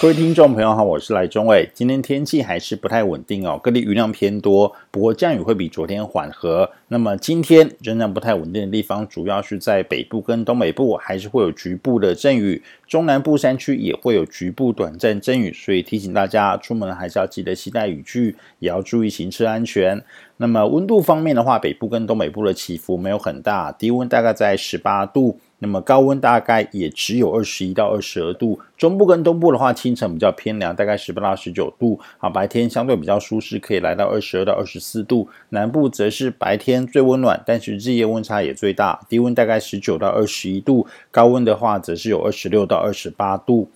各位听众朋友好，我是赖中伟。今天天气还是不太稳定哦，各地雨量偏多，不过降雨会比昨天缓和。那么今天仍然不太稳定的地方，主要是在北部跟东北部，还是会有局部的阵雨，中南部山区也会有局部短暂阵雨，所以提醒大家出门还是要记得携带雨具，也要注意行车安全。那么温度方面的话，北部跟东北部的起伏没有很大，低温大概在十八度。那么高温大概也只有二十一到二十二度，中部跟东部的话，清晨比较偏凉，大概十八到十九度，啊，白天相对比较舒适，可以来到二十二到二十四度。南部则是白天最温暖，但是日夜温差也最大，低温大概十九到二十一度，高温的话则是有二十六到二十八度。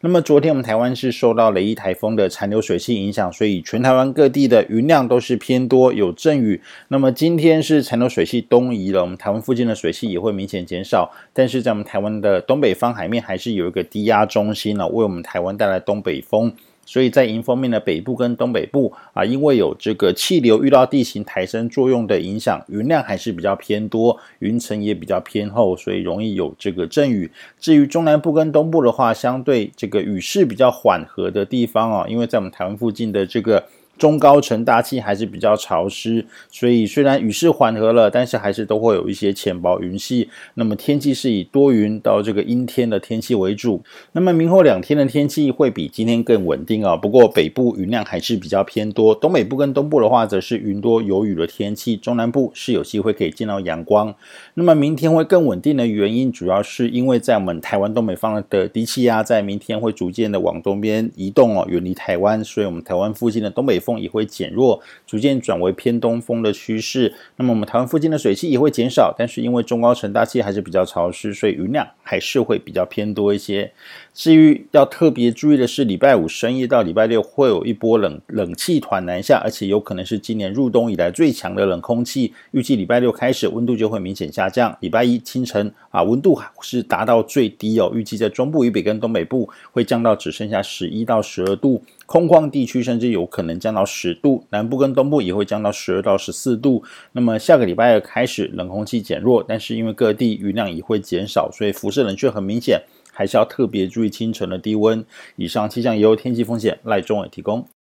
那么昨天我们台湾是受到雷伊台风的残留水汽影响，所以全台湾各地的云量都是偏多，有阵雨。那么今天是残留水汽东移了，我们台湾附近的水汽也会明显减少。但是在我们台湾的东北方海面还是有一个低压中心呢，为我们台湾带来东北风。所以在迎风面的北部跟东北部啊，因为有这个气流遇到地形抬升作用的影响，云量还是比较偏多，云层也比较偏厚，所以容易有这个阵雨。至于中南部跟东部的话，相对这个雨势比较缓和的地方啊，因为在我们台湾附近的这个。中高层大气还是比较潮湿，所以虽然雨势缓和了，但是还是都会有一些浅薄云系。那么天气是以多云到这个阴天的天气为主。那么明后两天的天气会比今天更稳定啊。不过北部云量还是比较偏多，东北部跟东部的话则是云多有雨的天气，中南部是有机会可以见到阳光。那么明天会更稳定的原因，主要是因为在我们台湾东北方的低气压在明天会逐渐的往东边移动哦，远离台湾，所以我们台湾附近的东北风也会减弱，逐渐转为偏东风的趋势。那么我们台湾附近的水汽也会减少，但是因为中高层大气还是比较潮湿，所以云量还是会比较偏多一些。至于要特别注意的是，礼拜五深夜到礼拜六会有一波冷冷气团南下，而且有可能是今年入冬以来最强的冷空气。预计礼拜六开始温度就会明显下降。礼拜一清晨啊，温度是达到最低哦，预计在中部以北跟东北部会降到只剩下十一到十二度。空旷地区甚至有可能降到十度，南部跟东部也会降到十二到十四度。那么下个礼拜二开始冷空气减弱，但是因为各地雨量也会减少，所以辐这冷却很明显，还是要特别注意清晨的低温。以上气象由天气风险赖中伟提供。